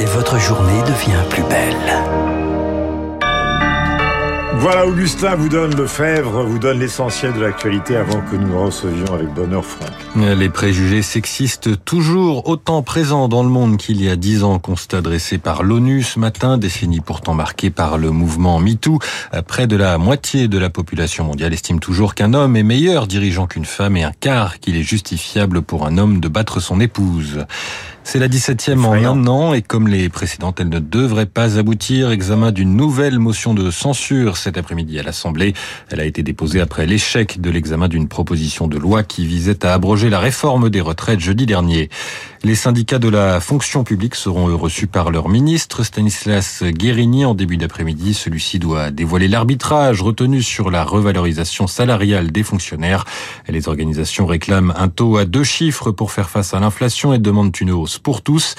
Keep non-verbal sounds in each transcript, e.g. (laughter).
et votre journée devient plus belle. Voilà, Augustin vous donne le Fèvre, vous donne l'essentiel de l'actualité avant que nous recevions avec bonheur Franck. Les préjugés sexistes toujours autant présents dans le monde qu'il y a dix ans, constat dressé par l'ONU ce matin, décennie pourtant marquée par le mouvement MeToo. Près de la moitié de la population mondiale estime toujours qu'un homme est meilleur dirigeant qu'une femme et un quart qu'il est justifiable pour un homme de battre son épouse. C'est la 17e en un an et comme les précédentes, elle ne devrait pas aboutir. Examen d'une nouvelle motion de censure cet après-midi à l'Assemblée. Elle a été déposée après l'échec de l'examen d'une proposition de loi qui visait à abroger la réforme des retraites jeudi dernier. Les syndicats de la fonction publique seront reçus par leur ministre Stanislas Guérini en début d'après-midi. Celui-ci doit dévoiler l'arbitrage retenu sur la revalorisation salariale des fonctionnaires. Les organisations réclament un taux à deux chiffres pour faire face à l'inflation et demandent une hausse pour tous,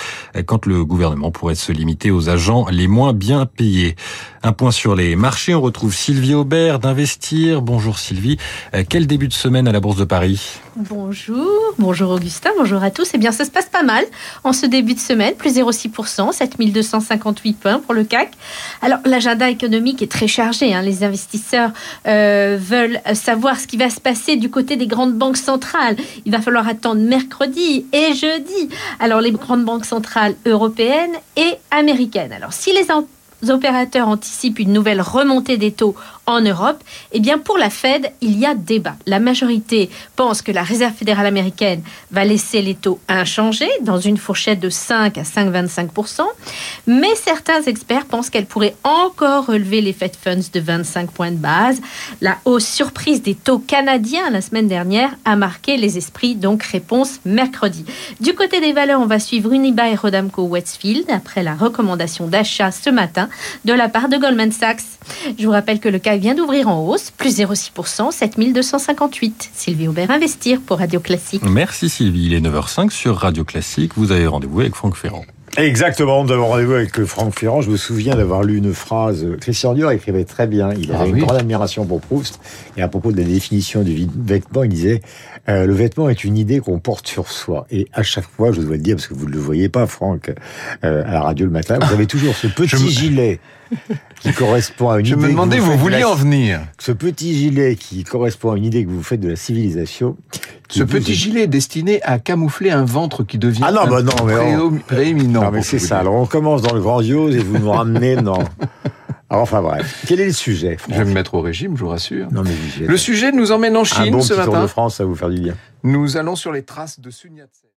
quand le gouvernement pourrait se limiter aux agents les moins bien payés. Un point sur les marchés, on retrouve Sylvie Aubert d'Investir. Bonjour Sylvie. Quel début de semaine à la Bourse de Paris? Bonjour, bonjour Augustin, bonjour à tous. Eh bien, ça se passe pas mal en ce début de semaine, plus 0,6%, 7258 points pour le CAC. Alors, l'agenda économique est très chargé. Hein. Les investisseurs euh, veulent savoir ce qui va se passer du côté des grandes banques centrales. Il va falloir attendre mercredi et jeudi. Alors, les grandes banques centrales européennes et américaines. Alors, si les opérateurs anticipent une nouvelle remontée des taux en Europe, eh bien pour la Fed, il y a débat. La majorité pense que la Réserve fédérale américaine va laisser les taux inchangés dans une fourchette de 5 à 5,25% mais certains experts pensent qu'elle pourrait encore relever les Fed Funds de 25 points de base. La hausse surprise des taux canadiens la semaine dernière a marqué les esprits, donc réponse mercredi. Du côté des valeurs, on va suivre Unibail Rodamco Westfield après la recommandation d'achat ce matin de la part de Goldman Sachs. Je vous rappelle que le CAC vient d'ouvrir en hausse, plus 0,6%, 7258. Sylvie Aubert, Investir pour Radio Classique. Merci Sylvie, il est 9h05 sur Radio Classique. Vous avez rendez-vous avec Franck Ferrand. Exactement, nous avons rendez-vous avec Franck Ferrand. Je me souviens d'avoir lu une phrase. Christian Dior écrivait très bien. Il avait ah une grande admiration pour Proust. Et à propos de la définition du vêtement, il disait euh, le vêtement est une idée qu'on porte sur soi. Et à chaque fois, je dois le dire parce que vous ne le voyez pas, Franck, euh, à la radio le matin, vous avez toujours ce (laughs) petit gilet qui correspond à une je idée. Je me demandais vous vouliez en venir. Ce petit gilet qui correspond à une idée que vous faites de la civilisation. Ce petit gilet est destiné à camoufler un ventre qui devient ah non, bah non, mais prééminent. Non, mais c'est ça. Alors on commence dans le grandiose et vous nous ramenez dans. Alors, enfin bref, quel est le sujet Je vais me mettre au régime, je vous rassure. Non, mais le sujet nous emmène en Chine un bon ce petit matin. Tour de France, ça va vous faire du bien. Nous allons sur les traces de Sun Yat-sen.